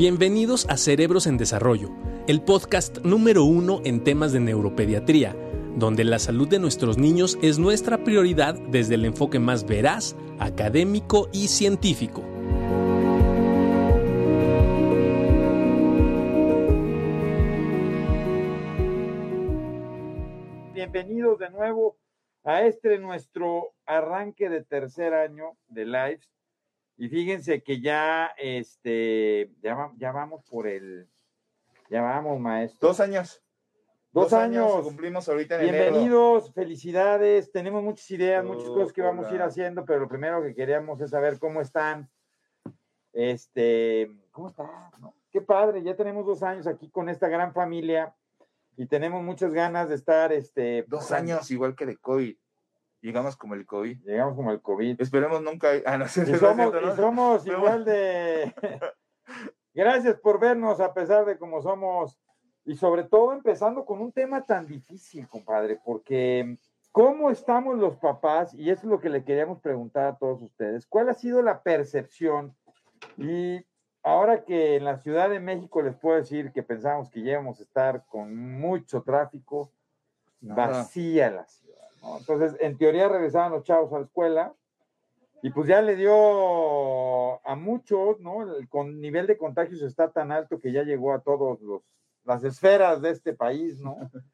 Bienvenidos a Cerebros en Desarrollo, el podcast número uno en temas de neuropediatría, donde la salud de nuestros niños es nuestra prioridad desde el enfoque más veraz, académico y científico. Bienvenidos de nuevo a este nuestro arranque de tercer año de Lives y fíjense que ya, este, ya, ya vamos por el, ya vamos, maestro. Dos años. Dos, años. Cumplimos ahorita en Bienvenidos, felicidades. Tenemos muchas ideas, muchas cosas que vamos a ir haciendo, pero lo primero que queríamos es saber cómo están. Este, ¿cómo están? Qué padre, ya tenemos dos años aquí con esta gran familia y tenemos muchas ganas de estar, este. Dos años igual que de COVID. Llegamos como el COVID. Llegamos como el COVID. Esperemos nunca. Ah, no, sé, y somos, y somos igual de. Gracias por vernos a pesar de cómo somos. Y sobre todo empezando con un tema tan difícil, compadre, porque ¿cómo estamos los papás? Y eso es lo que le queríamos preguntar a todos ustedes. ¿Cuál ha sido la percepción? Y ahora que en la Ciudad de México les puedo decir que pensamos que íbamos a estar con mucho tráfico, vacía la ciudad. Entonces, en teoría regresaban los chavos a la escuela y pues ya le dio a muchos, ¿no? El con nivel de contagios está tan alto que ya llegó a todos los las esferas de este país, ¿no?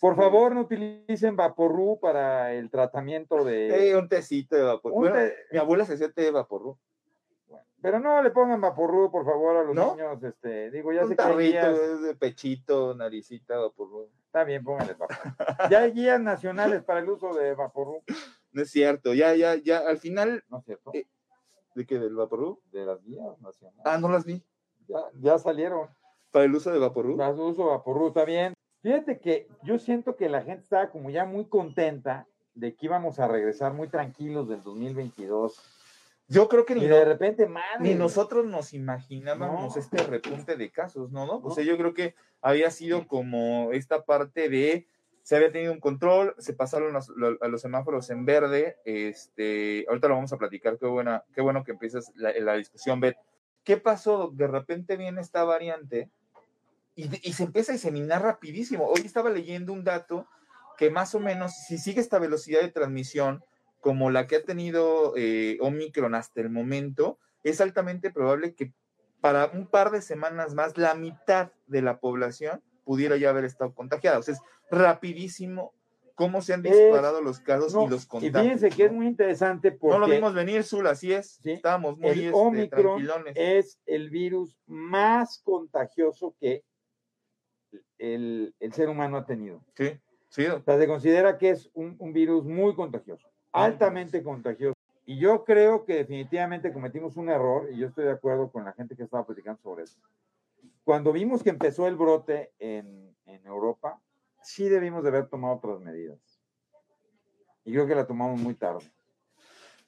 Por favor, no utilicen Vaporru para el tratamiento de. un tecito de Vaporru. mi abuela se hacía té de Vaporru. pero no le pongan Vaporru, por favor, a los niños. Este, digo, ya un sé que. de pechito, naricita, Vaporru. Está bien, pónganle Vaporru. ya hay guías nacionales para el uso de Vaporru. No es cierto, ya, ya, ya, al final. No es cierto. Eh, ¿De qué? ¿Del Vaporru? De las guías nacionales. Ah, no las vi. Ya, ya salieron. ¿Para el uso de Vaporru? Para el uso de Vaporru, está bien. Fíjate que yo siento que la gente estaba como ya muy contenta de que íbamos a regresar muy tranquilos del 2022 yo creo que ni, de repente, madre, ni nosotros nos imaginábamos este repunte de casos, ¿no? ¿no? O sea, yo creo que había sido como esta parte de se había tenido un control, se pasaron a los semáforos en verde, este, ahorita lo vamos a platicar, qué buena, qué bueno que empiezas la, la discusión, Beth. ¿Qué pasó? De repente viene esta variante y, y, se empieza a diseminar rapidísimo. Hoy estaba leyendo un dato que más o menos, si sigue esta velocidad de transmisión, como la que ha tenido eh, Omicron hasta el momento, es altamente probable que para un par de semanas más la mitad de la población pudiera ya haber estado contagiada. O sea, es rapidísimo cómo se han disparado los casos y los contagios. Y fíjense que es muy interesante porque... No lo vimos venir, Zul, así es. Estábamos muy el este, Omicron es el virus más contagioso que el, ser humano ha tenido. Sí, sí. O sea, se considera que es un virus muy contagioso altamente contagioso. Y yo creo que definitivamente cometimos un error, y yo estoy de acuerdo con la gente que estaba platicando sobre eso. Cuando vimos que empezó el brote en, en Europa, sí debimos de haber tomado otras medidas. Y creo que la tomamos muy tarde.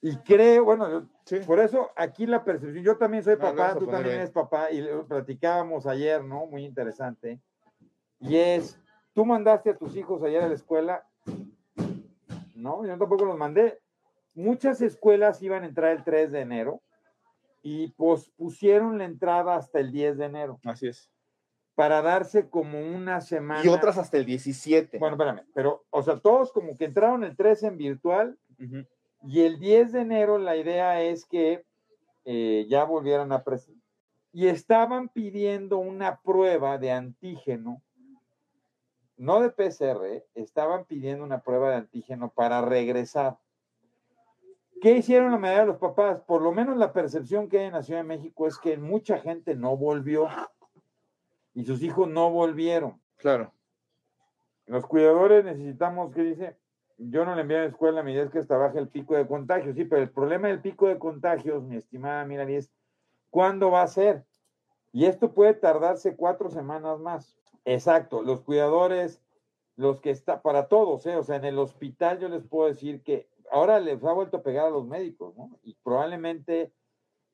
Y creo, bueno, por eso aquí la percepción, yo también soy papá, tú también eres papá, y platicábamos ayer, ¿no? Muy interesante. Y es, tú mandaste a tus hijos ayer a la escuela ¿no? Yo tampoco los mandé. Muchas escuelas iban a entrar el 3 de enero y pospusieron la entrada hasta el 10 de enero. Así es. Para darse como una semana. Y otras hasta el 17. Bueno, espérame, pero, o sea, todos como que entraron el 3 en virtual y el 10 de enero la idea es que eh, ya volvieran a presentar. Y estaban pidiendo una prueba de antígeno no de PCR, estaban pidiendo una prueba de antígeno para regresar. ¿Qué hicieron la mayoría de los papás? Por lo menos la percepción que hay en la Ciudad de México es que mucha gente no volvió y sus hijos no volvieron. Claro. Los cuidadores necesitamos, ¿qué dice? Yo no le envié a la escuela, mi idea es que hasta baje el pico de contagios. Sí, pero el problema del pico de contagios, mi estimada Mirani, es cuándo va a ser. Y esto puede tardarse cuatro semanas más. Exacto, los cuidadores, los que está, para todos, ¿eh? o sea, en el hospital yo les puedo decir que ahora les ha vuelto a pegar a los médicos, ¿no? Y probablemente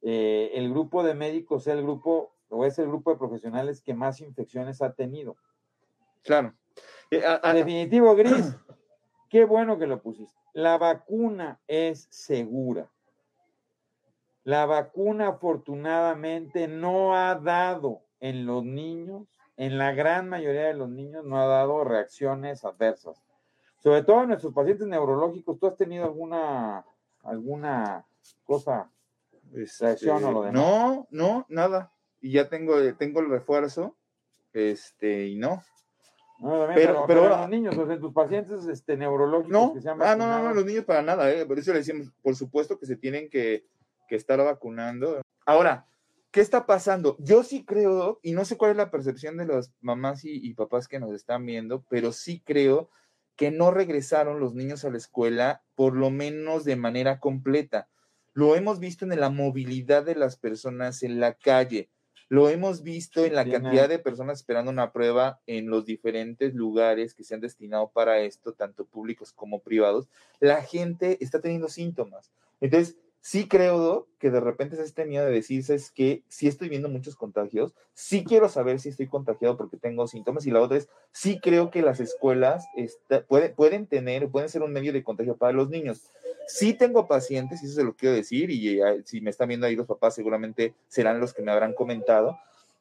eh, el grupo de médicos sea el grupo, o es el grupo de profesionales que más infecciones ha tenido. Claro. Eh, Definitivo, Gris, qué bueno que lo pusiste. La vacuna es segura. La vacuna afortunadamente no ha dado en los niños, en la gran mayoría de los niños, no ha dado reacciones adversas. Sobre todo en nuestros pacientes neurológicos, ¿tú has tenido alguna, alguna cosa, este, reacción o lo demás? No, no, nada. Y ya tengo, tengo el refuerzo, este, y no. No, pero, pero, los niños, o sea, tus pacientes este, neurológicos no, ah, no, no, no, los niños para nada, ¿eh? por eso le decimos, por supuesto que se tienen que, que estar vacunando. Ahora, ¿qué está pasando? Yo sí creo, y no sé cuál es la percepción de las mamás y, papás que nos están viendo, pero sí creo que no regresaron los niños a la escuela, por lo menos de manera completa. Lo hemos visto en la movilidad de las personas en la calle. Lo hemos visto en la cantidad de personas esperando una prueba en los diferentes lugares que se han destinado para esto, tanto públicos como privados. La gente está teniendo síntomas. Entonces, sí creo que de repente se este miedo de decirse es que sí estoy viendo muchos contagios, sí quiero saber si estoy contagiado porque tengo síntomas y la otra es, sí creo que las escuelas pueden tener, pueden ser un medio de contagio para los niños. Sí tengo pacientes, y eso se lo quiero decir, y eh, si me están viendo ahí los papás seguramente serán los que me habrán comentado,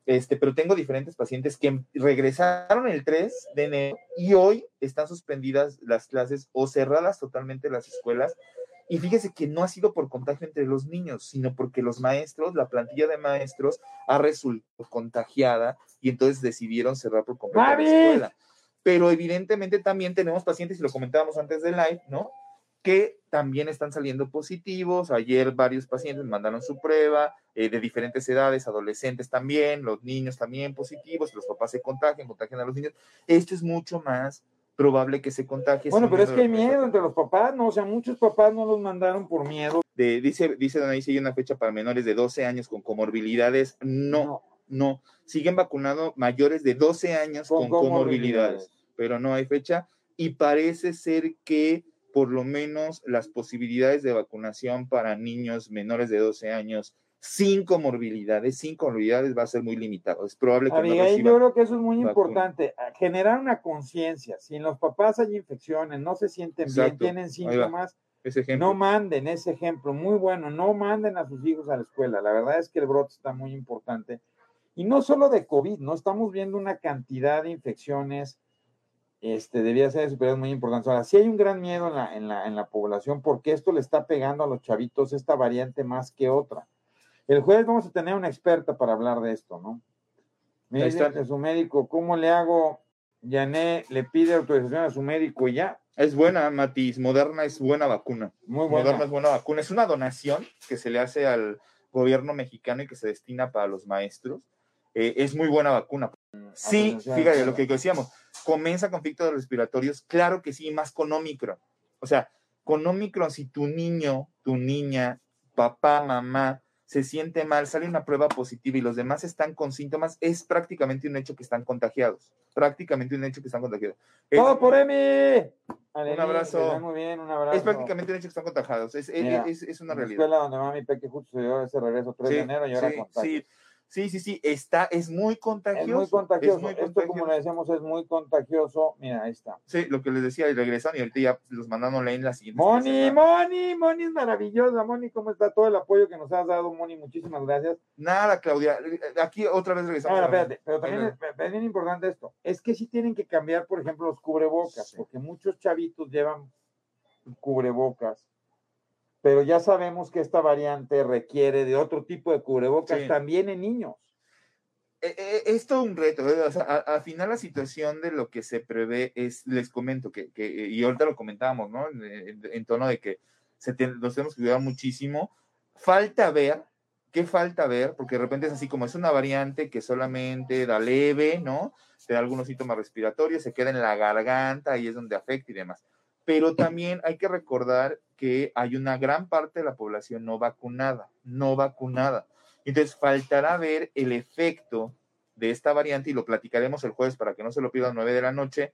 este, pero tengo diferentes pacientes que regresaron el 3 de enero y hoy están suspendidas las clases o cerradas totalmente las escuelas y fíjese que no ha sido por contagio entre los niños, sino porque los maestros, la plantilla de maestros ha resultado contagiada y entonces decidieron cerrar por completo la escuela. Pero evidentemente también tenemos pacientes, y lo comentábamos antes del live, ¿no? Que también están saliendo positivos. Ayer varios pacientes mandaron su prueba eh, de diferentes edades, adolescentes también, los niños también positivos, los papás se contagian, contagian a los niños. Esto es mucho más probable que se contagie. Bueno, pero es que hay miedo entre los papás, ¿no? O sea, muchos papás no los mandaron por miedo. De, dice, dice Don hay una fecha para menores de 12 años con comorbilidades. No, no. Siguen vacunando mayores de 12 años con, comorbilidades, pero no hay fecha. Y parece ser que por lo menos las posibilidades de vacunación para niños menores de 12 años sin comorbilidades, sin comorbilidades va a ser muy limitado. Es probable que no yo creo que eso es muy importante, generar una conciencia. Si en los papás hay infecciones, no se sienten bien, tienen síntomas, no manden ese ejemplo, muy bueno, no manden a sus hijos a la escuela. La verdad es que el brote está muy importante. Y no solo de COVID, no estamos viendo una cantidad de infecciones, este, debía ser superior muy importante. Ahora, sí hay un gran miedo en la, en, la, en la población porque esto le está pegando a los chavitos esta variante más que otra. El jueves vamos a tener una experta para hablar de esto, ¿no? Me dice su médico, ¿cómo le hago? Yané le pide autorización a su médico y ya. Es buena, Matiz. Moderna es buena vacuna. Muy buena. Moderna es buena vacuna. Es una donación que se le hace al gobierno mexicano y que se destina para los maestros. Eh, es muy buena vacuna. Sí, fíjate lo que decíamos. Comienza conflictos respiratorios. Claro que sí, más con Omicron. O sea, con Omicron, si tu niño, tu niña, papá, mamá, se siente mal, sale una prueba positiva y los demás están con síntomas, es prácticamente un hecho que están contagiados. Prácticamente un hecho que están contagiados. ¡Todo por Emi! un abrazo. Muy bien, un abrazo. Es prácticamente un hecho que están contagiados. Es, es, es, una realidad. La escuela donde mami Peque justo se dio ese regreso 3 de enero y ahora sí, Sí, Sí, sí, sí, está, es muy contagioso. Es muy contagioso. Esto, como le decíamos, es muy contagioso. Mira, ahí está. Sí, lo que les decía, y regresan y ahorita ya los mandaron en la siguiente. Moni, Moni, Moni es maravillosa. Moni, ¿cómo está todo el apoyo que nos has dado, Moni? Muchísimas gracias. Nada, Claudia. Aquí otra vez regresamos. Ahora, espérate, pero también es, bien importante esto. Es que sí tienen que cambiar, por ejemplo, los cubrebocas, porque muchos chavitos llevan cubrebocas pero ya sabemos que esta variante requiere de otro tipo de cubrebocas también en niños. E, e, es todo un reto. ¿eh? al final la situación de lo que se prevé es, les comento, que, y ahorita lo comentábamos, ¿no? En, tono de que se nos tenemos que cuidar muchísimo. Falta ver, ¿qué falta ver? Porque de repente es así como es una variante que solamente da leve, ¿no? Te da algunos síntomas respiratorios, se queda en la garganta y es donde afecta y demás. Pero también hay que recordar que hay una gran parte de la población no vacunada, no vacunada. Entonces, faltará ver el efecto de esta variante y lo platicaremos el jueves para que no se lo pidan a 9 de la noche.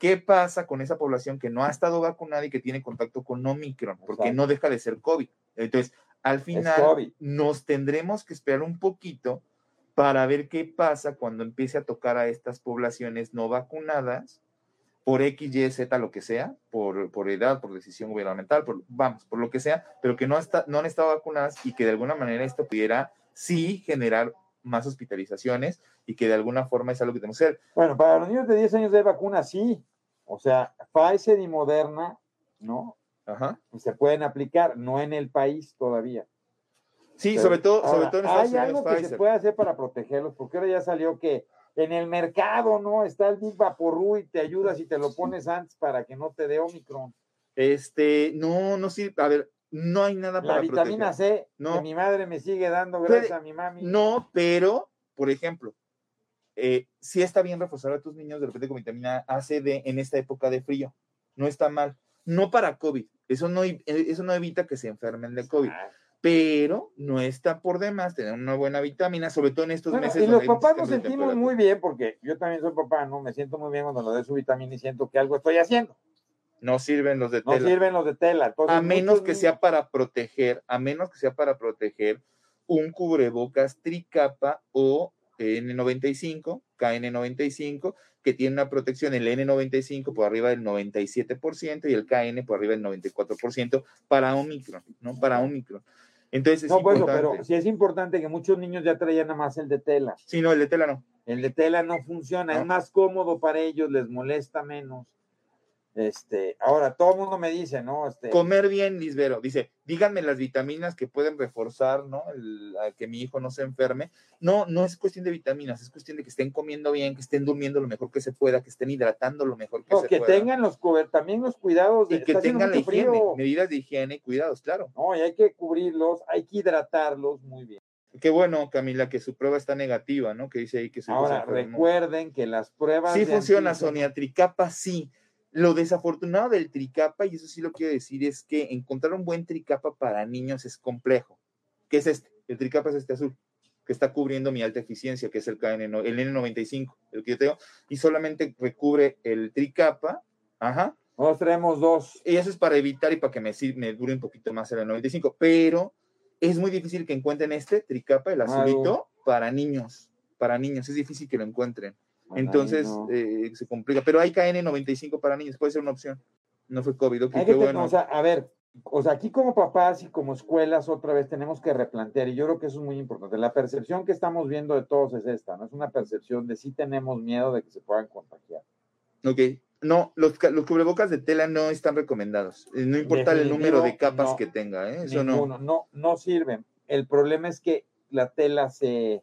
¿Qué pasa con esa población que no ha estado vacunada y que tiene contacto con Omicron? Porque no deja de ser COVID. Entonces, al final, nos tendremos que esperar un poquito para ver qué pasa cuando empiece a tocar a estas poblaciones no vacunadas por X, Y, Z, lo que sea, por, por edad, por decisión gubernamental, por, vamos, por lo que sea, pero que no, está, no han estado vacunadas y que de alguna manera esto pudiera sí generar más hospitalizaciones y que de alguna forma es algo que tenemos que hacer. Bueno, para los niños de 10 años de vacuna, sí. O sea, Pfizer y Moderna, ¿no? Ajá. Se pueden aplicar, no en el país todavía. Sí, sobre todo, sobre Ahora, todo en Estados Hay Unidos, algo que se puede hacer para protegerlos, porque ahora ya salió que en el mercado, ¿no? Está el Big Vaporru y te ayuda si te lo pones antes para que no te dé Omicron. Este, no, no sirve, a ver, no hay nada La para vitamina proteger. C, No. que mi madre me sigue dando gracias a mi mami. No, pero, por ejemplo, eh, sí está bien reforzar a tus niños de repente con vitamina A, C, D en esta época de frío. No está mal. No para COVID. Eso no, eso no evita que se enfermen de COVID. Ah, Pero no está por demás tener una buena vitamina, sobre todo en estos bueno, meses. y los papás nos sentimos muy bien, porque yo también soy papá, ¿no? Me siento muy bien cuando le doy su vitamina y siento que algo estoy haciendo. No sirven los de No tela. sirven los de tela. Entonces, a menos que niños- sea para proteger, a menos que sea para proteger un cubrebocas tricapa o N95, KN95, que tiene una protección, el N95 por arriba del 97% y el KN por arriba del 94% para Omicron, ¿no? Para Omicron. Entonces es No, bueno, importante. pero sí es importante que muchos niños ya traían nada más el de tela. Sí, no, el de tela no. El de tela no funciona, No. es más cómodo para ellos, les molesta menos. Este, ahora todo el mundo me dice, ¿no? Este, Comer bien, Lisbero. Dice, díganme las vitaminas que pueden reforzar, ¿no? El- a que mi hijo no se enferme. No, no es cuestión de vitaminas, es cuestión de que estén comiendo bien, que estén durmiendo lo mejor que se pueda, que estén hidratando lo mejor que no, se que pueda. tengan los también los cuidados de y que tengan la higiene, frío. medidas de higiene y cuidados, claro. No, y hay que cubrirlos, hay que hidratarlos muy bien. Qué bueno, Camila, que su prueba está negativa, ¿no? Que dice ahí que su Ahora, recuerden que las pruebas Sí funciona, Sonia. Tricapa sí. Lo desafortunado del tricapa, y eso sí lo quiero decir, es que encontrar un buen tricapa para niños es complejo. ¿Qué es este? El tricapa es este azul, que está cubriendo mi alta eficiencia, que es el KN, el N95, el que yo tengo, y solamente recubre el tricapa, ajá, Nosotros traemos dos. y eso es para evitar y para que me, me dure un poquito más el 95, pero es muy difícil que encuentren este tricapa, el azulito, para niños, para niños, es difícil que lo encuentren. Entonces no. eh, se complica. Pero hay KN95 para niños, puede ser una opción. No fue COVID, ok, Hay qué bueno. o sea, a ver, o sea, aquí como papás y como escuelas otra vez tenemos que replantear, y yo creo que eso es muy importante. La percepción que estamos viendo de todos es esta, ¿no? Es una percepción de si tenemos miedo de que se puedan contagiar. Ok. No, los, los cubrebocas de tela no están recomendados. Eh, No importa el número de capas no. que tenga, ¿eh? Eso Ninguno, no. no, no sirven. El problema es que la tela se,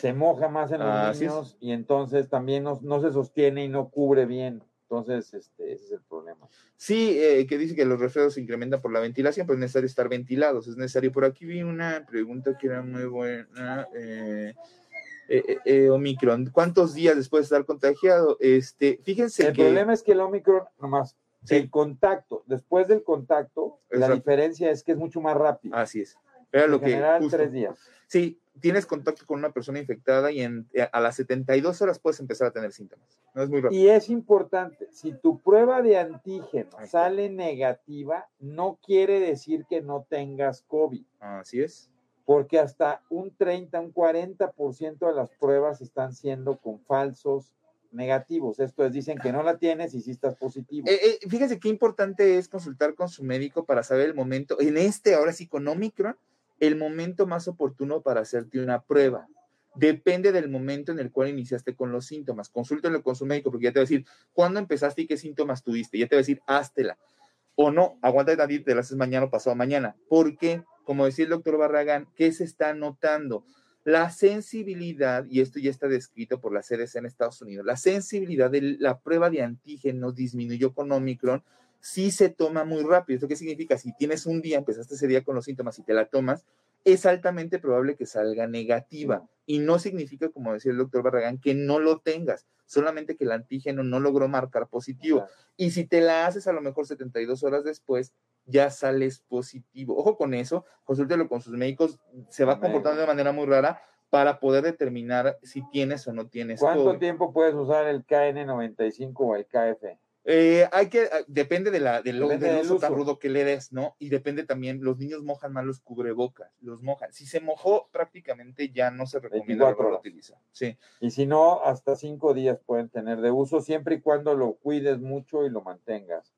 se moja más en los niños y entonces también no, no se sostiene y no cubre bien. Entonces, este, ese es el problema. Sí, eh, que dice que los resfriados se incrementan por la ventilación, pero es necesario estar ventilados. Es necesario. Por aquí vi una pregunta que era muy buena. eh, eh, eh, Omicron, ¿cuántos días después de estar contagiado? Este, fíjense El que. problema es que el Omicron, nomás, Sí. el contacto, después del contacto, la diferencia es que es mucho más rápido. Así es. Era en lo que. general, justo- tres días. Sí, tienes contacto con una persona infectada y en, eh, a las 72 horas puedes empezar a tener síntomas. No es muy rápido. Y es importante, si tu prueba de antígeno sale negativa, no quiere decir que no tengas COVID, Así es. porque hasta un 30, un 40% de las pruebas están siendo con falsos negativos. Esto es, dicen que no la tienes y sí estás positivo. Eh, eh, fíjense qué importante es consultar con su médico para saber el momento, en este, ahora sí con Omicron, el momento más oportuno para hacerte una prueba. Depende del momento en el cual iniciaste con los síntomas. Consúltenlo con su médico porque ya te va a decir cuándo empezaste y qué síntomas tuviste. Ya te va a decir, háztela. O no, aguanta tantito, te la haces mañana o pasado mañana. Porque, como decía el doctor Barragán, ¿qué se está notando? La sensibilidad, y esto ya está descrito por la CDC en Estados Unidos, la sensibilidad de la prueba de antígenos disminuyó con Omicron, sí se toma muy rápido. ¿Esto qué significa? Si tienes un día, empezaste ese día con los síntomas y te la tomas, es altamente probable que salga negativa. Y no significa, como decía el doctor Barragán, que no lo tengas, solamente que el antígeno no logró marcar positivo. Y si te la haces a lo mejor 72 horas después, ya sales positivo. Ojo con eso, consúltelo con sus médicos, se va comportando de manera muy rara para poder determinar si tienes o no tienes ¿Cuánto COVID. tiempo puedes usar el KN95 o el KF? Eh, hay que, ah, depende de la, del, Depende del del uso tan uso. rudo que le des, ¿no? Y depende también, los niños mojan más los cubrebocas, los mojan. Si se mojó, prácticamente ya no se recomienda 24 volverlo a horas. utilizar. Sí. Y si no, hasta cinco días pueden tener de uso, siempre y cuando lo cuides mucho y lo mantengas.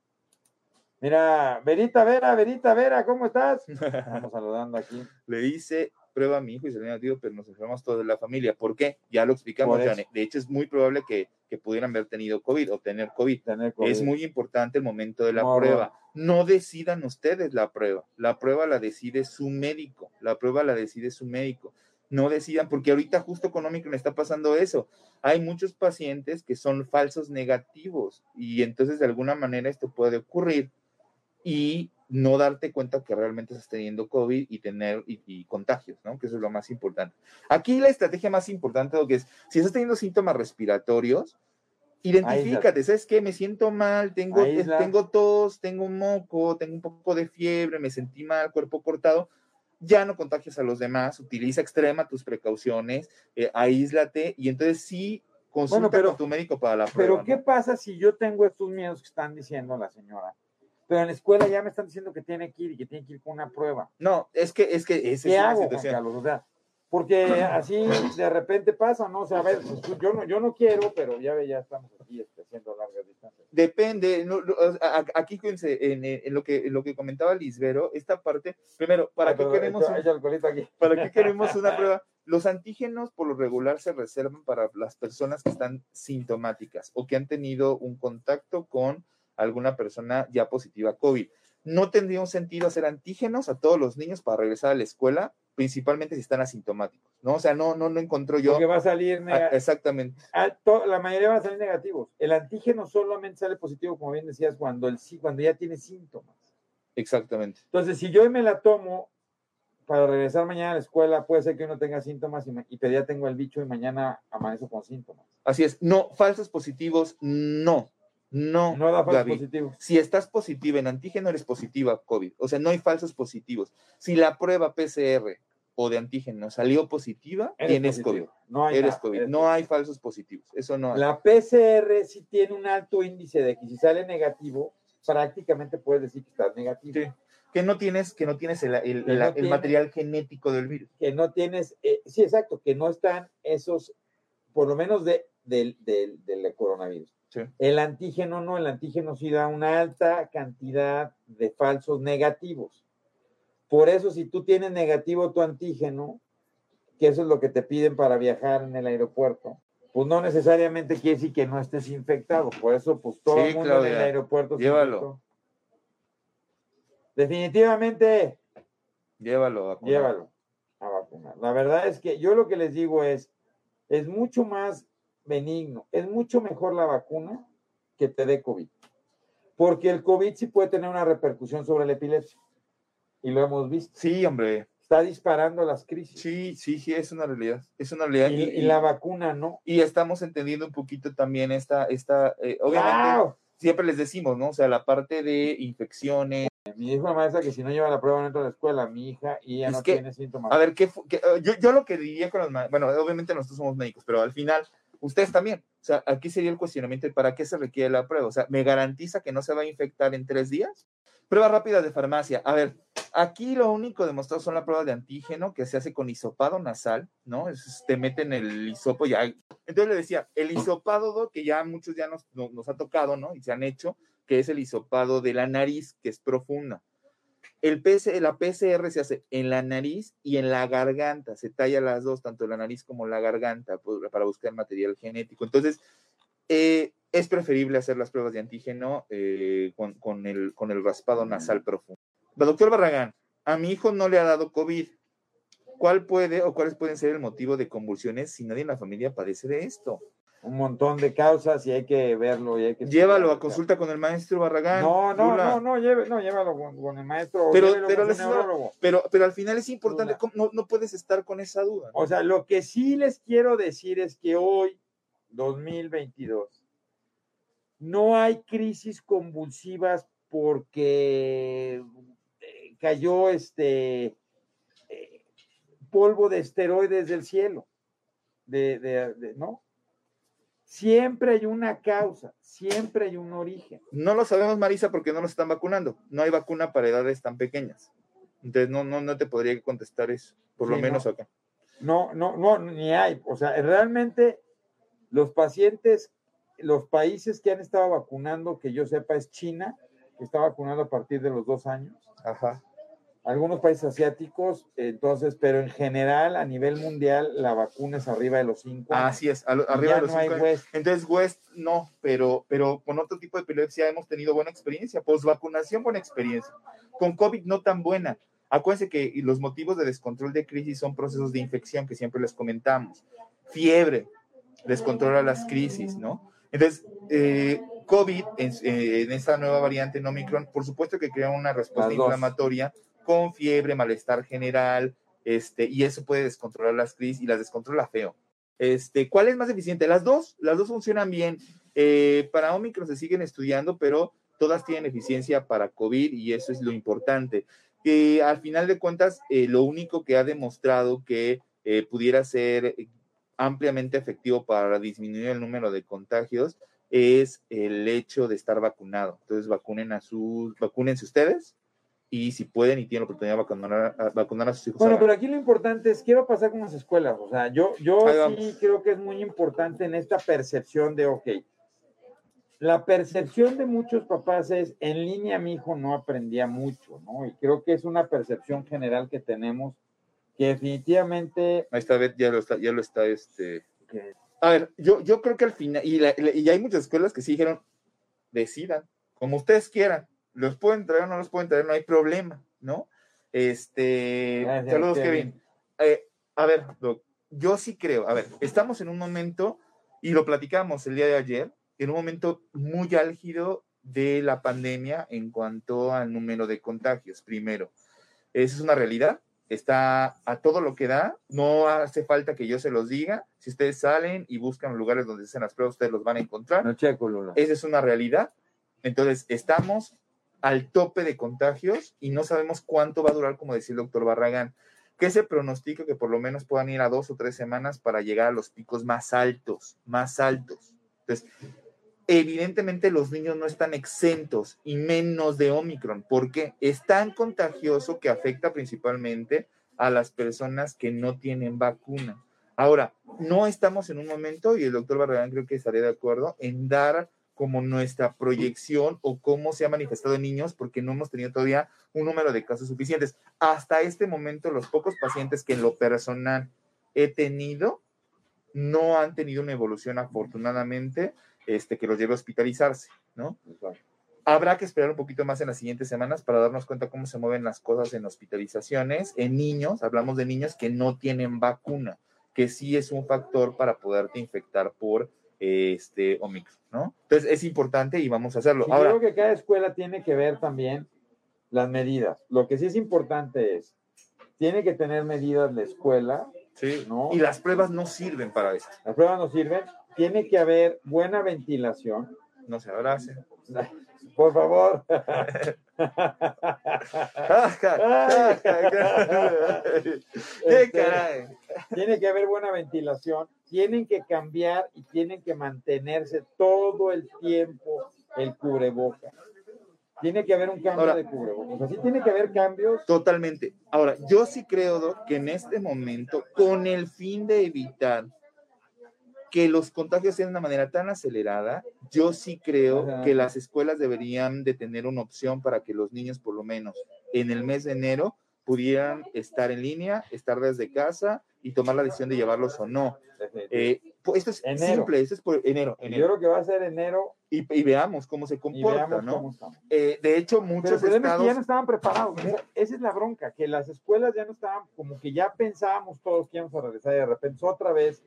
Mira, Verita Vera, Verita Vera, ¿cómo estás? Estamos saludando aquí. Le hice prueba a mi hijo y salió negativo, pero nos enfermamos de la familia. ¿Por qué? Ya lo explicamos. Jane. De hecho, es muy probable que, que pudieran haber tenido COVID o tener COVID. Tener COVID. Es muy importante el momento de la No, prueba. No decidan ustedes la prueba. La prueba la decide su médico. La prueba la decide su médico. No decidan, porque ahorita justo con Omicron está pasando eso. Hay muchos pacientes que son falsos negativos y entonces de alguna manera esto puede ocurrir y no darte cuenta que realmente estás teniendo COVID y tener y, y contagios, ¿no? Que eso es lo más importante. Aquí la estrategia más importante lo que es, si estás teniendo síntomas respiratorios, identifícate, ¿sabes qué? Me siento mal, tengo, eh, tengo tos, tengo un moco, tengo un poco de fiebre, me sentí mal, cuerpo cortado. Ya no contagias a los demás, utiliza extrema tus precauciones, eh, aíslate y entonces sí consulta pero- con tu médico para la prueba. Pero ¿no? ¿qué pasa si yo tengo estos miedos que están diciendo la señora? Pero en la escuela ya me están diciendo que tiene que ir y que tiene que ir con una prueba. No, es que, es que esa ¿Qué es la hago, Juan situación. Carlos? O sea, porque así de repente pasa, ¿no? O sea, a ver, pues, yo no, yo no quiero, pero ya ve, ya estamos aquí este, haciendo largas distancias. Depende, no, no, aquí en, en lo que, en lo que comentaba Lisbero, esta parte, primero, ¿para Ah, qué queremos un- aquí. ¿Para qué queremos una prueba? Los antígenos por lo regular se reservan para las personas que están sintomáticas o que han tenido un contacto con alguna persona ya positiva a COVID. No tendría un sentido hacer antígenos a todos los niños para regresar a la escuela, principalmente si están asintomáticos, ¿no? O sea, no, no, no encontró yo. Porque va a salir, Ah, nega- exactamente. ah, la mayoría van a salir negativos. El antígeno solamente sale positivo, como bien decías, cuando, el, sí- cuando ya tiene síntomas. Exactamente. Entonces, si yo me la tomo para regresar mañana a la escuela, puede ser que uno tenga síntomas y, ma- y pero ya tengo el bicho y mañana amanezco con síntomas. Así es. No, falsos positivos, no. No, No da falso positivo. Si estás positiva en antígeno, eres positiva COVID. O sea, no hay falsos positivos. Si la prueba PCR o de antígeno salió positiva, Eres tienes positivo. COVID. No hay Eres COVID. No hay falsos positivos. Eso no hay. La PCR sí tiene un alto índice de que si sale negativo, prácticamente puedes decir que estás negativo. Sí. Que no tienes, que no tienes el, el- Que el- no el tiene- material genético del virus. Que no tienes, eh, sí, exacto, que no están esos, por lo menos de, del, del, del coronavirus. Sí. El antígeno no, el antígeno sí da una alta cantidad de falsos negativos. Por eso, si tú tienes negativo tu antígeno, que eso es lo que te piden para viajar en el aeropuerto, pues no necesariamente quiere decir que no estés infectado. Por eso, pues todo Sí, el mundo en el Claudia, aeropuerto se llévalo. infectó. Definitivamente, Llévalo a vacunar. llévalo a vacunar. La verdad es que yo lo que les digo es, es mucho más benigno, es mucho mejor la vacuna que te dé COVID. Porque el COVID sí puede tener una repercusión sobre la epilepsia. Y lo hemos visto. Sí, hombre. Está disparando las crisis. Sí, sí, sí, es una realidad. Es una realidad. y, y la vacuna no. y estamos entendiendo un poquito también esta, esta eh, obviamente, ¡Wow! siempre les decimos, ¿no? O sea, la parte de infecciones. Mi hijo maestra que si no lleva la prueba no entra a la escuela, mi hija, y ella Es no que, tiene síntomas. A ver, ¿qué, qué- eh, yo, yo lo que diría con los bueno, obviamente nosotros somos médicos, pero al final, ustedes también. O sea, aquí sería el cuestionamiento para qué se requiere la prueba. O sea, ¿me garantiza que no se va a infectar en tres días? Prueba rápida de farmacia. A ver, aquí lo único demostrado son las pruebas de antígeno que se hace con hisopado nasal, ¿no? Te meten el hisopo ya. Entonces le decía, el hisopado que ya muchos ya nos, nos, nos ha tocado, ¿no? Y se han hecho, que es el hisopado de la nariz, que es profunda. El PC, la PCR se hace en la nariz y en la garganta, se talla las dos, tanto la nariz como la garganta, por- para buscar material genético. Entonces, eh, es preferible hacer las pruebas de antígeno eh, con, con el, con el raspado nasal profundo. Doctor Barragán, a mi hijo no le ha dado COVID. ¿Cuál puede o cuáles pueden ser el motivo de convulsiones si nadie en la familia padece de esto? Un montón de causas y hay que verlo y hay que Llévalo a consulta con el maestro Barragán. No, no, Lula. no, no, lleve, no, llévalo con, con el maestro. Pero- pero con neurólogo. Pero, pero al final es importante, Lula. ¿cómo- no, no puedes estar con esa duda. ¿no? O sea, lo que sí les quiero decir es que hoy, 2022, no hay crisis convulsivas porque eh, cayó este eh, polvo de esteroides del cielo. De, de- de- ¿no? Siempre hay una causa, siempre hay un origen. No lo sabemos, Marisa, porque no nos están vacunando. No hay vacuna para edades tan pequeñas. Entonces, no, no, no te podría contestar eso, por lo menos acá. No, no, no, ni hay. O sea, realmente los pacientes, los países que han estado vacunando, que yo sepa, es China, que está vacunando a partir de los dos años. Ajá algunos países asiáticos, entonces, pero en general a nivel mundial la vacuna es arriba de los cinco. Así es, arriba de los cinco. Entonces West no, pero, pero con otro tipo de epilepsia hemos tenido buena experiencia, post vacunación buena experiencia, con COVID no tan buena. Acuérdense que los motivos de descontrol de crisis son procesos de infección que siempre les comentamos. Fiebre descontrola las crisis, ¿no? Entonces, eh, COVID en, eh, en, esta nueva variante en Omicron, por supuesto que crea una respuesta inflamatoria con fiebre, malestar general, este, y eso puede descontrolar las crisis y las descontrola feo. Este, ¿Cuál es más eficiente? Las dos, las dos funcionan bien. Eh, para Omicron se siguen estudiando, pero todas tienen eficiencia para COVID y eso es lo importante. Que al final de cuentas, eh, lo único que ha demostrado que eh, pudiera ser ampliamente efectivo para disminuir el número de contagios es el hecho de estar vacunado. Entonces, vacunen a sus, vacúnense ustedes, y si pueden y tienen la oportunidad de vacunar, a, vacunar a sus hijos. Bueno, pero aquí lo importante es, quiero pasar con las escuelas, o sea, yo, yo sí creo que es muy importante en esta percepción de, ok, la percepción de muchos papás es, en línea mi hijo no aprendía mucho, ¿no? Y creo que es una percepción general que tenemos que definitivamente... Esta vez ya lo está, ya lo está, este... A ver, yo, yo creo que al final, y, y hay muchas escuelas que sí dijeron, decidan, como ustedes quieran los pueden traer o no los pueden traer, no hay problema, ¿no? Este, saludos, Kevin. Eh, a ver, yo sí creo, a ver, estamos en un momento, y lo platicamos el día de ayer, en un momento muy álgido de la pandemia en cuanto al número de contagios, primero. Esa es una realidad, está a todo lo que da, no hace falta que yo se los diga, si ustedes salen y buscan lugares donde se hacen las pruebas, ustedes los van a encontrar. No checo, Lula. Esa es una realidad. Entonces, estamos al tope de contagios y no sabemos cuánto va a durar, como decía el doctor Barragán. que se pronostica que por lo menos puedan ir a dos o tres semanas para llegar a los picos más altos, más altos. Entonces, evidentemente los niños no están exentos y menos de Omicron, porque es tan contagioso que afecta principalmente a las personas que no tienen vacuna. Ahora, no estamos en un momento, y el doctor Barragán creo que estaría de acuerdo, en dar como nuestra proyección o cómo se ha manifestado en niños, porque no hemos tenido todavía un número de casos suficientes. Hasta este momento, los pocos pacientes que en lo personal he tenido no han tenido una evolución afortunadamente este, que los lleve a hospitalizarse, ¿no? Habrá que esperar un poquito más en las siguientes semanas para darnos cuenta cómo se mueven las cosas en hospitalizaciones. En niños, hablamos de niños que no tienen vacuna, que sí es un factor para poderte infectar por este Omicron, ¿no? Entonces es importante y vamos a hacerlo. Ahora, creo que cada escuela tiene que ver también las medidas. Lo que sí es importante es, tiene que tener medidas la escuela. Sí, ¿no? Y las pruebas no sirven para eso. Las pruebas no sirven. Tiene que haber buena ventilación. No se abrace. Por favor. ¿Qué caray? Tiene que haber buena ventilación, tienen que cambiar y tienen que mantenerse todo el tiempo el cubreboca. Tiene que haber un cambio de cubrebocas. Así tiene que haber cambios. Totalmente. Ahora, yo sí creo, que en este momento, con el fin de evitar que los contagios sean de una manera tan acelerada, yo sí creo que las escuelas deberían de tener una opción para que los niños, por lo menos en el mes de enero, pudieran estar en línea, estar desde casa y tomar la decisión de llevarlos o no. Eh, pues, esto es simple, esto es por enero, Yo creo que va a ser enero. Y, veamos cómo se comporta, ¿no? Eh, de hecho, muchos estados... ya no estaban preparados. esa es la bronca, que las escuelas ya no estaban, como que ya pensábamos todos que íbamos a regresar y de repente otra vez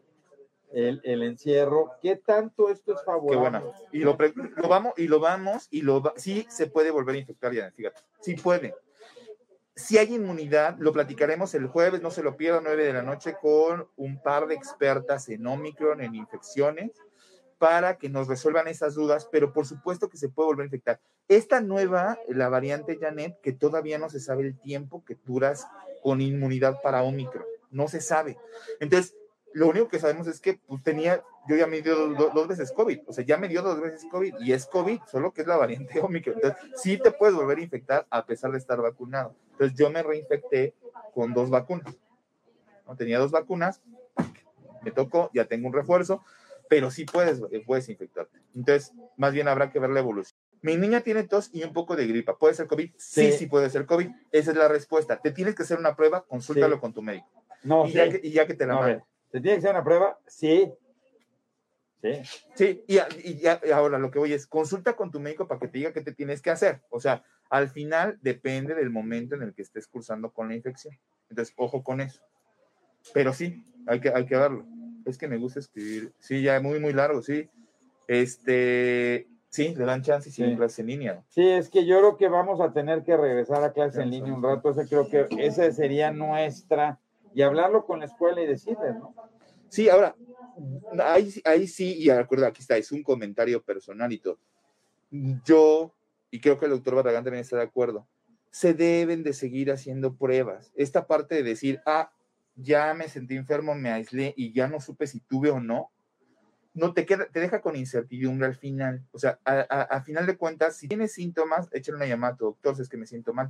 el, encierro. ¿Qué tanto esto es favorable? Qué bueno. Y lo, vamos, y lo vamos, y lo sí se puede volver a infectar ya, fíjate. Sí puede. Si hay inmunidad, lo platicaremos el jueves, no se lo pierda, 9 de la noche, con un par de expertas en Omicron, en infecciones, para que nos resuelvan esas dudas, pero por supuesto que se puede volver a infectar. Esta nueva, la variante Janet, que todavía no se sabe el tiempo que duras con inmunidad para Omicron, no se sabe. Entonces, lo único que sabemos es que pues, tenía yo ya me dio dos, veces COVID, o sea, ya me dio dos veces COVID y es COVID, solo que es la variante Omicron. Entonces, sí te puedes volver a infectar a pesar de estar vacunado. Entonces, yo me reinfecté con dos vacunas. ¿no? Tenía dos vacunas, me tocó, ya tengo un refuerzo, pero sí puedes, puedes infectarte. Entonces, más bien habrá que ver la evolución. Mi niña tiene tos y un poco de gripa. ¿Puede ser COVID? Sí, sí, puede ser COVID. Esa es la respuesta. Te tienes que hacer una prueba, consúltalo con tu médico. No, y, ya que, y ya que te la no, ¿Te tiene que hacer una prueba? Sí. Sí. Sí, y, ahora lo que voy es, consulta con tu médico para que te diga qué te tienes que hacer. O sea, al final depende del momento en el que estés cursando con la infección. Entonces, ojo con eso. Pero sí, hay que, hay que verlo. Es que me gusta escribir. Sí, ya muy, muy largo, sí. Este, sí, le dan chance y sí. clase en línea. Sí, es que yo creo que vamos a tener que regresar a clase en línea un rato. Ese creo que esa sería nuestra. Y hablarlo con la escuela y decirles, ¿no? Sí, ahora, ahí, ahí sí, y acuerdo, aquí está, es un comentario personalito. Yo, y creo que el doctor Barragán también está de acuerdo, se deben de seguir haciendo pruebas. Esta parte de decir, ah, ya me sentí enfermo, me aislé y ya no supe si tuve o no, no te queda, te deja con incertidumbre al final. O sea, a, final de cuentas, si tienes síntomas, échale una llamada a tu doctor, si es que me siento mal,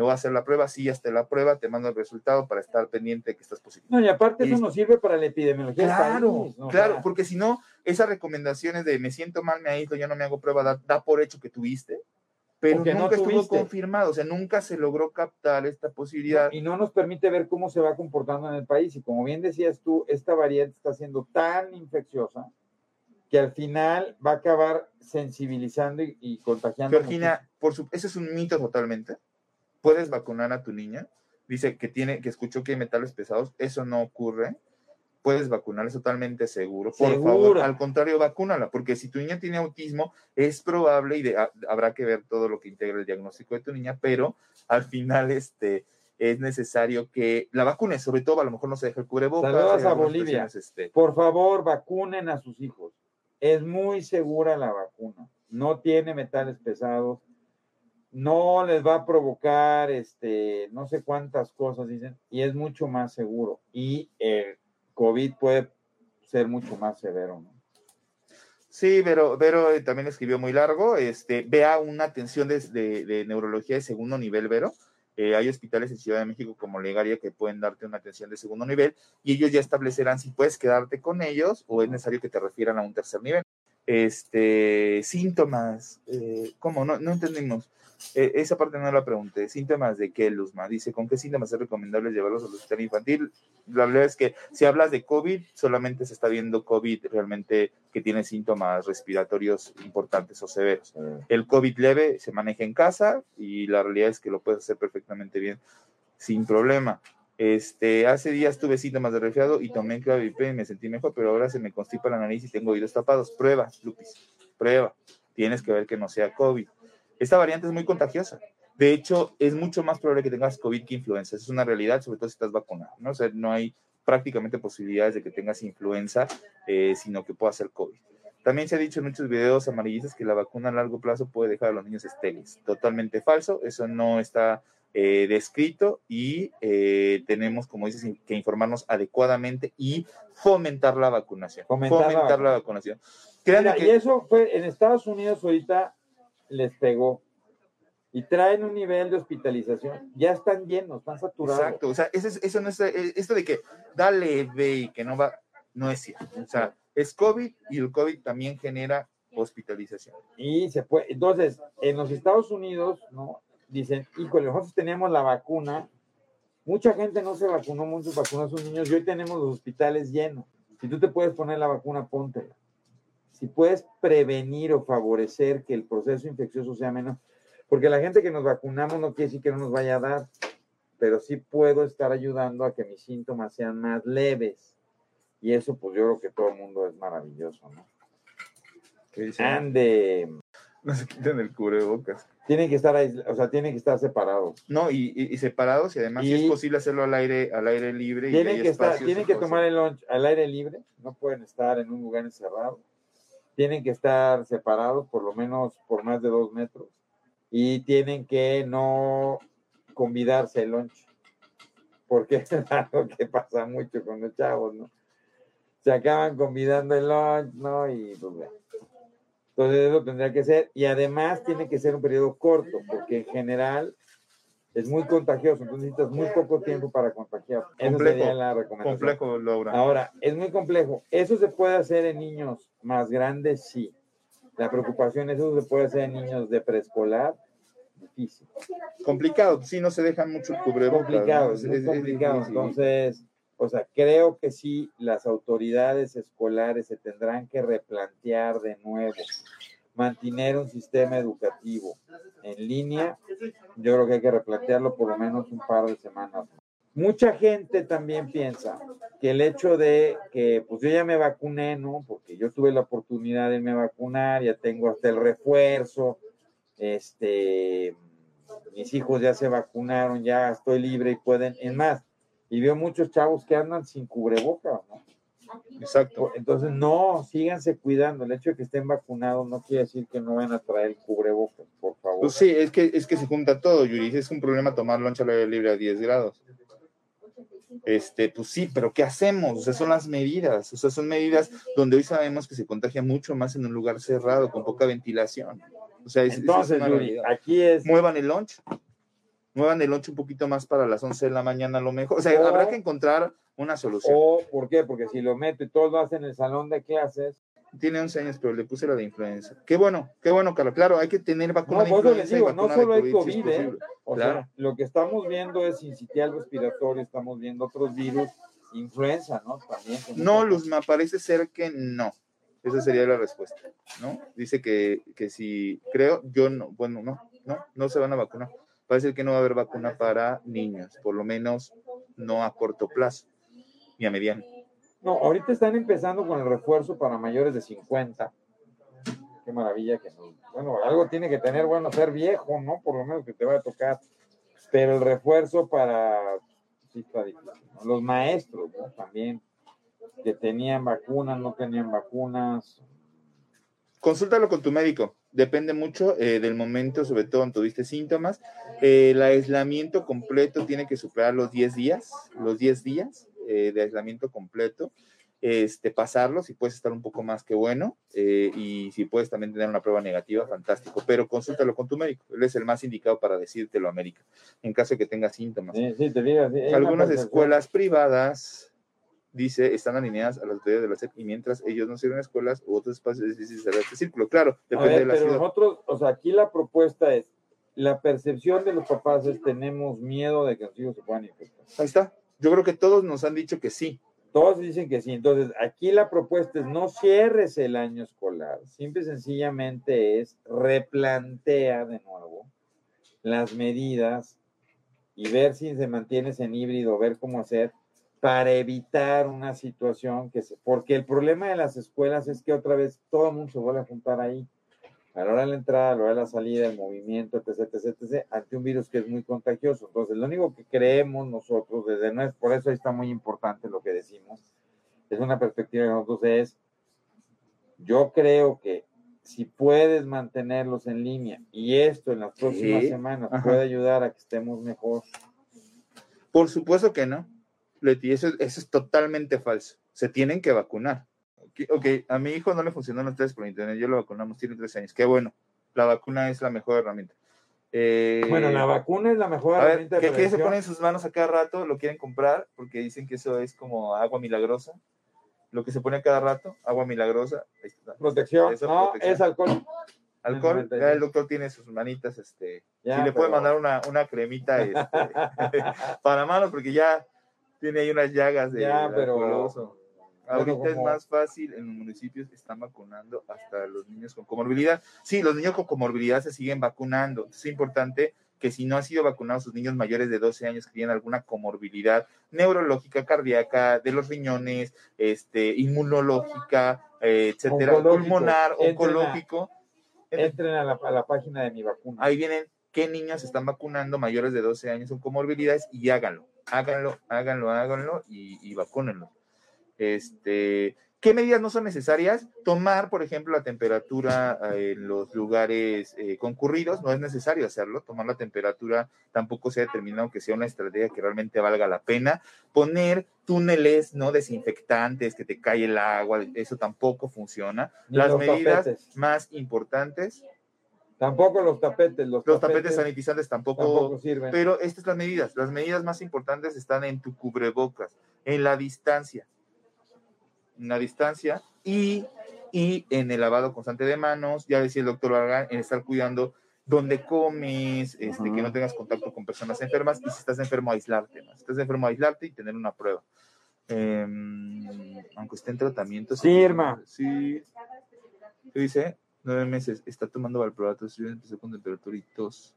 me voy a hacer la prueba, sí, hasta la prueba, te mando el resultado para estar pendiente de que estás positivo. No, y aparte eso nos sirve para la epidemiología. Claro, claro, porque si no, esas recomendaciones de me siento mal, me aíslo, ya no me hago prueba, da, da por hecho que tuviste, pero nunca no estuvo confirmado, o sea, nunca se logró captar esta posibilidad. Y no nos permite ver cómo se va comportando en el país. Y como bien decías tú, esta variante está siendo tan infecciosa que al final va a acabar sensibilizando y, contagiando. Georgina, por su, ese es un mito totalmente. Puedes vacunar a tu niña. Dice que tiene, que escuchó que hay metales pesados. Eso no ocurre puedes vacunar, es totalmente seguro. Por favor, al contrario, vacúnala, porque si tu niña tiene autismo, es probable y habrá que ver todo lo que integra el diagnóstico de tu niña, pero al final este, es necesario que la vacunes, sobre todo a lo mejor no se deje el cubrebocas. Saludos a Bolivia. Este... Por favor, vacunen a sus hijos. Es muy segura la vacuna. No tiene metales pesados. No les va a provocar, este, no sé cuántas cosas dicen, y es mucho más seguro. Y el COVID puede ser mucho más severo, ¿no? Sí, pero, pero eh, también escribió muy largo. Este, vea una atención de, neurología de segundo nivel, Vero. Eh, hay hospitales en Ciudad de México como Legaria que pueden darte una atención de segundo nivel y ellos ya establecerán si puedes quedarte con ellos o es necesario que te refieran a un tercer nivel. Este, síntomas, eh, ¿cómo? No, no entendimos. Eh, esa parte no la pregunté. ¿Síntomas de qué, Luzma? Dice, ¿con qué síntomas es recomendable llevarlos al hospital infantil? La verdad es que si hablas de COVID, solamente se está viendo COVID realmente que tiene síntomas respiratorios importantes o severos. El COVID leve se maneja en casa y la realidad es que lo puedes hacer perfectamente bien sin problema. Este, hace días tuve síntomas de resfriado y tomé clavipé y me sentí mejor, pero ahora se me constipa la nariz y tengo oídos tapados. Prueba, Lupis, prueba. Tienes que ver que no sea COVID esta variante es muy contagiosa. De hecho, es mucho más probable que tengas COVID que influenza. es una realidad, sobre todo si estás vacunado. ¿no? No hay prácticamente posibilidades de que tengas influenza, eh, sino que pueda ser COVID. También se ha dicho en muchos videos amarillistas que la vacuna a largo plazo puede dejar a los niños estériles. Totalmente falso, eso no está eh, descrito y eh, tenemos, como dices, que informarnos adecuadamente y fomentar la vacunación. Fomentar, la, vacunación. Y eso fue en Estados Unidos ahorita les pegó y traen un nivel de hospitalización, ya están llenos, están saturados. Exacto, o sea, eso, eso no es, eh, esto de que dale, ve y que no va, no es cierto. O sea, es COVID y el COVID también genera hospitalización. Y se puede, entonces, en los Estados Unidos, ¿no? Dicen, híjole, nosotros teníamos la vacuna, mucha gente no se vacunó, muchos vacunó a sus niños, y hoy tenemos los hospitales llenos. Si tú te puedes poner la vacuna, póntela si puedes prevenir o favorecer que el proceso infeccioso sea menos, porque la gente que nos vacunamos no quiere decir que no nos vaya a dar, pero sí puedo estar ayudando a que mis síntomas sean más leves. Y eso, pues yo creo que todo el mundo es maravilloso, ¿no? Ande. No se quiten el cubrebocas. Tienen que estar, o sea, tienen que estar separados. No, y, separados, y además es posible hacerlo al aire, al aire libre. Tienen que, estar, tienen que tomar el lunch al aire libre, no pueden estar en un lugar encerrado tienen que estar separados por lo menos por más de dos metros y tienen que no convidarse el lunch, porque es algo que pasa mucho con los chavos, ¿no? se acaban convidando el lunch, ¿no? Y pues, entonces eso tendría que ser, y además tiene que ser un periodo corto, porque en general es muy contagioso, entonces necesitas muy poco tiempo para contagiar. Esa sería la recomendación. Complejo, Laura. Ahora, es muy complejo. ¿Eso se puede hacer en niños más grandes? Sí. La preocupación es eso se puede hacer en niños de preescolar. Difícil. Complicado, sí, no se dejan mucho el cubrebocas. Complicado, es, muy complicado. Entonces, o sea, creo que sí, las autoridades escolares se tendrán que replantear de nuevo, mantener un sistema educativo en línea. Yo creo que hay que replantearlo por lo menos un par de semanas. Mucha gente también piensa que el hecho de que, pues yo ya me vacuné, ¿no? Porque yo tuve la oportunidad de irme vacunar, ya tengo hasta el refuerzo, este, mis hijos ya se vacunaron, ya estoy libre y pueden, es más, y veo muchos chavos que andan sin cubreboca, ¿no? Exacto. Entonces, no, síganse cuidando. El hecho de que estén vacunados no quiere decir que no van a traer el cubrebocas, por favor. Pues sí, es que, es que se junta todo, Yuri. Es un problema tomar loncha al aire libre a 10 grados. Este, pues sí, pero ¿qué hacemos? O sea, son las medidas. O sea, son medidas donde hoy sabemos que se contagia mucho más en un lugar cerrado, con poca ventilación. O sea, Entonces, Yuri, aquí es. Muevan el lunch muevan el 8 un poquito más para las 11 de la mañana a lo mejor. O sea, habrá que encontrar una solución. O, ¿por qué? Porque si lo meto y todo lo hace en el salón de clases. Tiene 11 años, pero le puse la de influenza. Qué bueno, qué bueno, Carlos. Claro, hay que tener vacuna no, de influenza. Digo, no solo hay COVID, ¿eh? O sea, lo que estamos viendo es incitial respiratorio, estamos viendo otros virus, influenza, ¿no? También. No, Luzma, parece ser que no. Esa sería la respuesta, ¿no? Dice que, que si creo, yo no, bueno, no, no, no se van a vacunar parece que no va a haber vacuna para niños, por lo menos no a corto plazo ni a mediano. No, ahorita están empezando con el refuerzo para mayores de 50. Qué maravilla que no. Bueno, algo tiene que tener, bueno, ser viejo, ¿no? Por lo menos que te va a tocar. Pero el refuerzo para. Sí, está difícil. Los maestros, ¿no? También, que tenían vacunas, no tenían vacunas. Consúltalo con tu médico depende mucho eh, del momento, sobre todo cuando tuviste síntomas. Eh, el aislamiento completo tiene que superar los 10 días, los 10 días eh, de aislamiento completo. Este, pasarlo, si puedes estar un poco más que bueno, y si puedes también tener una prueba negativa, fantástico, pero consúltalo con tu médico, él es el más indicado para decírtelo, América, en caso de que tenga síntomas. Sí, te digo, Algunas escuelas privadas dice, están alineadas a las autoridades de la SEP y mientras ellos no sirven escuelas u otros espacios es difícil cerrar este círculo. Claro, depende de la pero nosotros, o sea, aquí la propuesta es, la percepción de los papás es tenemos miedo de que los hijos se puedan infectar. Ahí está. Yo creo que todos nos han dicho que sí. Todos dicen que sí. Entonces, aquí la propuesta es no cierres el año escolar. Simple y sencillamente es replantea de nuevo las medidas y ver si se mantiene en híbrido, ver cómo hacer para evitar una situación que se, porque el problema de las escuelas es que otra vez todo el mundo se vuelve a juntar ahí, a la hora de la entrada, a la hora de la salida, el movimiento, etc, etc, etc, ante un virus que es muy contagioso. Entonces, lo único que creemos nosotros, desde nuestro, por eso está muy importante lo que decimos, es una perspectiva de nosotros, es, yo creo que si puedes mantenerlos en línea y esto en las próximas semanas puede ayudar a que estemos mejor. Por supuesto que no. Leti, eso, eso, es totalmente falso. Se tienen que vacunar. ok, a mi hijo no le funcionó los test por internet, yo lo vacunamos, tiene tres años. Qué bueno, la vacuna es la mejor herramienta. Eh, bueno, la vacuna es la mejor herramienta. ¿Qué, se pone en sus manos a cada rato? Lo quieren comprar porque dicen que eso es como agua milagrosa. Lo que se pone a cada rato, agua milagrosa. Protección, no, es alcohol. Alcohol, ya el doctor tiene sus manitas, este, si le puede mandar una, una cremita este, para mano, porque ya tiene ahí unas llagas de ya, pero Ahorita es más fácil, en los municipios están vacunando hasta los niños con comorbilidad. Sí, los niños con comorbilidad se siguen vacunando. Es importante que si no han sido vacunados sus niños mayores de 12 años que tienen alguna comorbilidad neurológica, cardíaca, de los riñones, este, inmunológica, eh, etcétera, pulmonar, oncológico. Entren a la, a la página de mi vacuna. Ahí vienen qué niños están vacunando mayores de 12 años con comorbilidades y háganlo háganlo, háganlo, háganlo y, y vacúnenlo. Este, ¿Qué medidas no son necesarias? Tomar, por ejemplo, la temperatura eh, en los lugares eh, concurridos, no es necesario hacerlo. Tomar la temperatura tampoco se ha determinado que sea una estrategia que realmente valga la pena. Poner túneles no desinfectantes, que te cae el agua, eso tampoco funciona. Las medidas más importantes. Tampoco los tapetes. Los, tapetes, sanitizantes tampoco, tampoco sirven. Pero estas son las medidas. Las medidas más importantes están en tu cubrebocas, en la distancia una distancia y, y en el lavado constante de manos, ya decía el doctor Vargas, en estar cuidando dónde comes, este, que no tengas contacto con personas enfermas y si estás enfermo aislarte, si estás enfermo aislarte y tener una prueba. Em, aunque esté en tratamiento. Sí, hermano. Sí. ¿Qué dice? Nueve meses, está tomando valproato, empezó con temperatura y tos.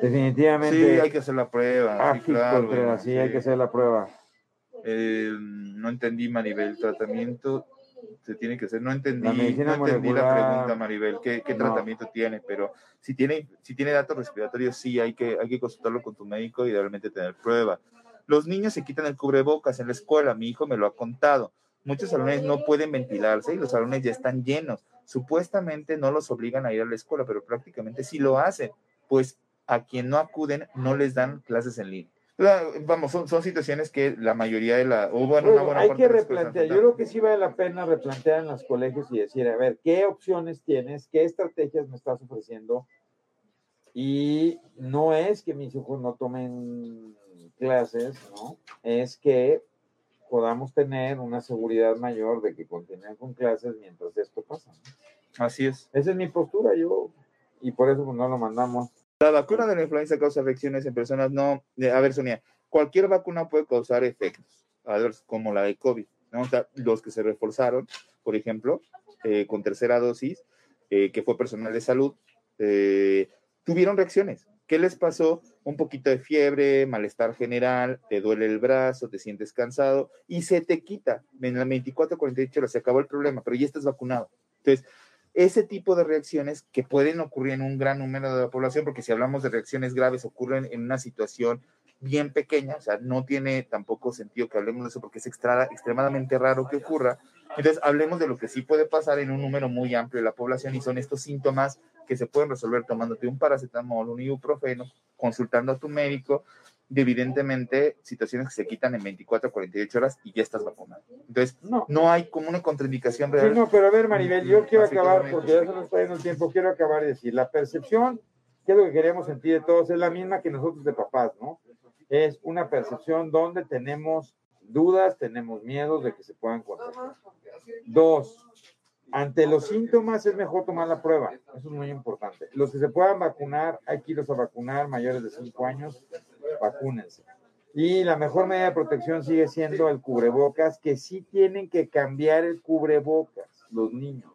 Definitivamente. Sí, hay que hacer la prueba. sí, claro, sí, hay que hacer la prueba. Eh, no entendí, Maribel, tratamiento se tiene que hacer. No entendí, la, no entendí la pregunta, Maribel, ¿qué, qué tratamiento tiene? Pero si tiene, si tiene datos respiratorios, sí, hay que, hay que consultarlo con tu médico y realmente tener prueba. Los niños se quitan el cubrebocas en la escuela, mi hijo me lo ha contado. Muchos salones no pueden ventilarse y los salones ya están llenos. Supuestamente no los obligan a ir a la escuela, pero prácticamente sí lo hacen, pues a quien no acuden no les dan clases en línea vamos, son, son, situaciones que la mayoría de la... O bueno, una buena hay que replantear, yo creo que sí vale la pena replantear en los colegios y decir, a ver, ¿qué opciones tienes? ¿Qué estrategias me estás ofreciendo? Y no es que mis hijos no tomen clases, ¿no? Es que podamos tener una seguridad mayor de que continúen con clases mientras esto pasa. Así es. Esa es mi postura, yo, y por eso pues, no lo mandamos la vacuna de la influenza causa afecciones en personas no. A ver, Sonia, cualquier vacuna puede causar efectos, a ver, como la de COVID. ¿no? O sea, los que se reforzaron, por ejemplo, eh, con tercera dosis, eh, que fue personal de salud, eh, tuvieron reacciones. ¿Qué les pasó? Un poquito de fiebre, malestar general, te duele el brazo, te sientes cansado y se te quita. En las 24, 48 horas se acabó el problema, pero ya estás vacunado. Entonces, ese tipo de reacciones que pueden ocurrir en un gran número de la población, porque si hablamos de reacciones graves, ocurren en una situación bien pequeña, o sea, no tiene tampoco sentido que hablemos de eso porque es extra, extremadamente raro que ocurra. Entonces, hablemos de lo que sí puede pasar en un número muy amplio de la población y son estos síntomas que se pueden resolver tomándote un paracetamol, un ibuprofeno, consultando a tu médico evidentemente situaciones que se quitan en 24 a 48 horas y ya estás vacunado. Entonces, no, no hay como una contraindicación real. Sí, no, pero a ver, Maribel, yo quiero acabar, porque ya se nos está yendo el tiempo, quiero acabar de decir, la percepción, que es lo que queremos sentir de todos, es la misma que nosotros de papás, ¿no? Es una percepción donde tenemos dudas, tenemos miedos de que se puedan contagiar. Dos, ante los síntomas es mejor tomar la prueba, eso es muy importante. Los que se puedan vacunar, hay que irlos a vacunar mayores de 5 años, vacúnense. Y la mejor medida de protección sigue siendo el cubrebocas, que sí tienen que cambiar el cubrebocas los niños.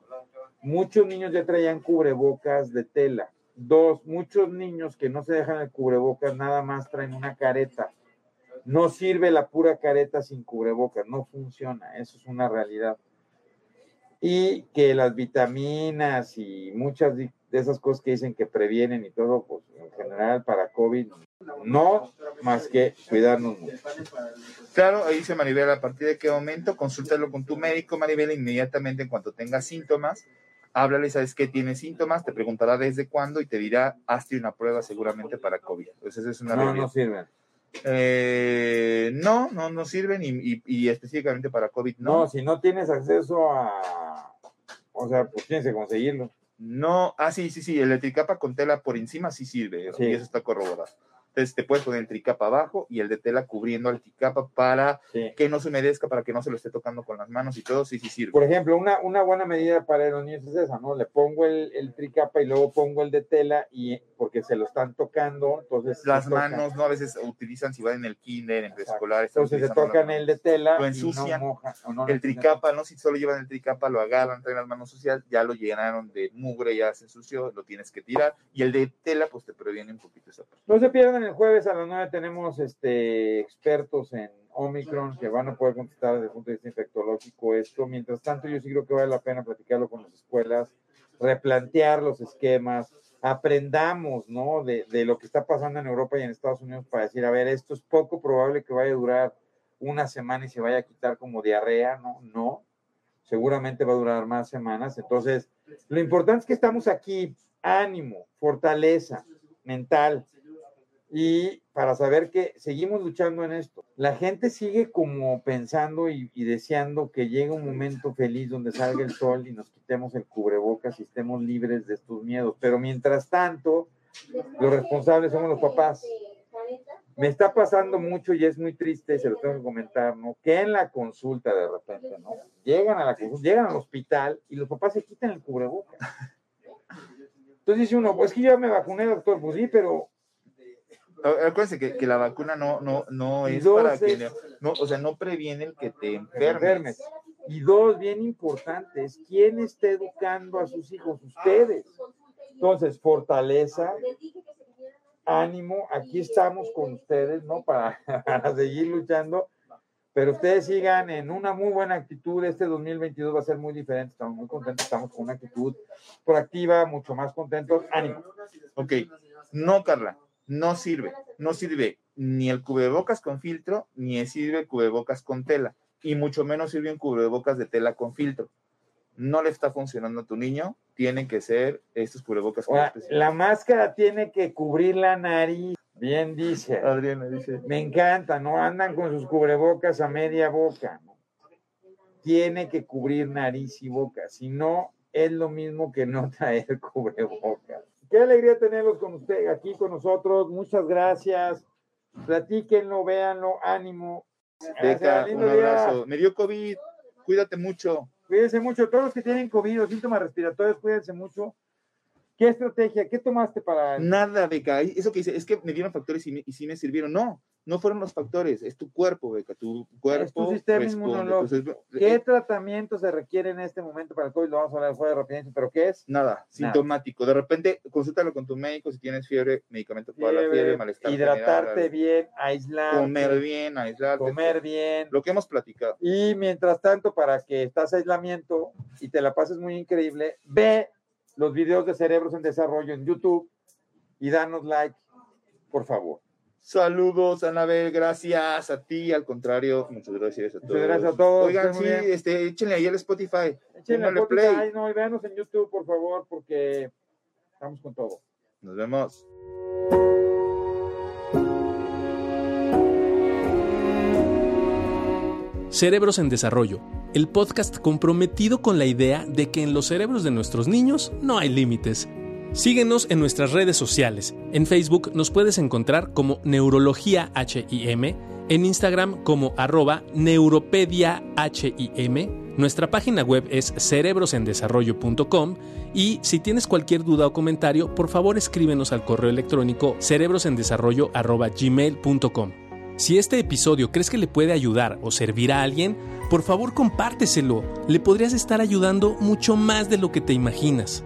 Muchos niños ya traían cubrebocas de tela. Dos, muchos niños que no se dejan el cubrebocas nada más traen una careta. No sirve la pura careta sin cubrebocas, no funciona, eso es una realidad. Y que las vitaminas y muchas de esas cosas que dicen que previenen y todo, pues en general para COVID no más que cuidarnos Claro, ahí dice Maribel, a partir de qué momento, consúltalo con tu médico, Maribel, inmediatamente en cuanto tenga síntomas, háblale, sabes qué tiene síntomas, te preguntará desde cuándo y te dirá, hazte una prueba seguramente para COVID. Entonces es una No, no sirven. Eh, no, no, no sirven y, y, específicamente para COVID no. No, si no tienes acceso a, o sea, pues tienes que conseguirlo. No, ah, sí, sí, sí, el electricapa con tela por encima sí sirve y eso está corroborado. Entonces te puedes poner el tricapa abajo y el de tela cubriendo al tricapa para que no se humedezca, para que no se lo esté tocando con las manos y todo, sí, sí sirve. Por ejemplo, una, una buena medida para niños es esa, ¿no? Le pongo el, el tricapa y luego pongo el de tela y porque se lo están tocando, entonces... Las manos, ¿no? A veces utilizan, si van en el kinder, en preescolar... Entonces se tocan el de tela lo ensucian, el tricapa, ¿no? Si solo llevan el tricapa, lo agarran, traen las manos sucias, ya lo llenaron de mugre, ya se ensució, lo tienes que tirar, y el de tela, pues te previene un poquito esa parte. No se pierdan el jueves a las 9 tenemos este, expertos en Omicron que van a poder contestar desde el punto de vista infectológico esto. Mientras tanto, yo sí creo que vale la pena platicarlo con las escuelas, replantear los esquemas, aprendamos, ¿no? De, de lo que está pasando en Europa y en Estados Unidos para decir, a ver, esto es poco probable que vaya a durar una semana y se vaya a quitar como diarrea, ¿no? No, seguramente va a durar más semanas. Entonces, lo importante es que estamos aquí, ánimo, fortaleza mental, y para saber que seguimos luchando en esto. La gente sigue como pensando y, deseando que llegue un momento feliz donde salga el sol y nos quitemos el cubrebocas y estemos libres de estos miedos. Pero mientras tanto, los responsables somos los papás. Me está pasando mucho y es muy triste, se lo tengo que comentar, ¿no? Que en la consulta de repente, ¿no? Llegan a la llegan al hospital y los papás se quitan el cubrebocas. Entonces dice uno, pues que yo me vacuné, doctor, pues sí, pero Acuérdense que, que, la vacuna no, no, no es para que, no, o sea, no previene el que te enfermes. Y dos, bien importantes, ¿quién está educando a sus hijos? Ustedes. Entonces, fortaleza, ánimo, aquí estamos con ustedes, ¿no? Para, para seguir luchando, pero ustedes sigan en una muy buena actitud. Este 2022 va a ser muy diferente, estamos muy contentos, estamos con una actitud proactiva, mucho más contentos. Ánimo. Ok, no, Carla no sirve, no sirve ni el cubrebocas con filtro, ni sirve el cubrebocas con tela, y mucho menos sirve un cubrebocas de tela con filtro. No le está funcionando a tu niño, tienen que ser estos cubrebocas con La máscara tiene que cubrir la nariz, bien dice. Adriana dice. Me encanta, ¿no? Andan con sus cubrebocas a media boca, Tiene que cubrir nariz y boca, si no, es lo mismo que no traer cubrebocas. Qué alegría tenerlos con usted aquí con nosotros. Muchas gracias. Platíquenlo, véanlo, ánimo. Beca, un abrazo. Me dio COVID. Cuídate mucho. Cuídense mucho. Todos los que tienen COVID o síntomas respiratorios, cuídense mucho. ¿Qué estrategia? ¿Qué tomaste para...? Nada, Beca. Eso que dice, es que me dieron factores y, y sí me sirvieron. No, no fueron los factores, es tu cuerpo, Beca, tu cuerpo. Es tu sistema inmunológico. ¿Qué eh, tratamiento se requiere en este momento para el COVID? Lo vamos a hablar fuera de rapidez, pero ¿qué es? Nada, sintomático. De repente, consúltalo con tu médico si tienes fiebre, medicamento para la fiebre, malestar. Hidratarte bien, aislar. Comer bien, aislarte. Comer bien. Lo que hemos platicado. Y mientras tanto, para que estás aislamiento y te la pases muy increíble, ve los videos de Cerebros en Desarrollo en YouTube y danos like, por favor. Saludos, Anabel, gracias a ti, al contrario, muchas gracias a todos. Muchas gracias a todos. Oigan, sí, este, échenle ahí el Spotify. Échenle Spotify, no, y véanos en YouTube, por favor, porque estamos con todo. Nos vemos. Cerebros en Desarrollo, el podcast comprometido con la idea de que en los cerebros de nuestros niños no hay límites Síguenos en nuestras redes sociales. En Facebook nos puedes encontrar como Neurología HIM, en Instagram como arroba Neuropedia HIM. Nuestra página web es cerebrosendesarrollo.com y si tienes cualquier duda o comentario, por favor escríbenos al correo electrónico cerebrosendesarrollo.gmail.com. Si este episodio crees que le puede ayudar o servir a alguien, por favor compárteselo. Le podrías estar ayudando mucho más de lo que te imaginas.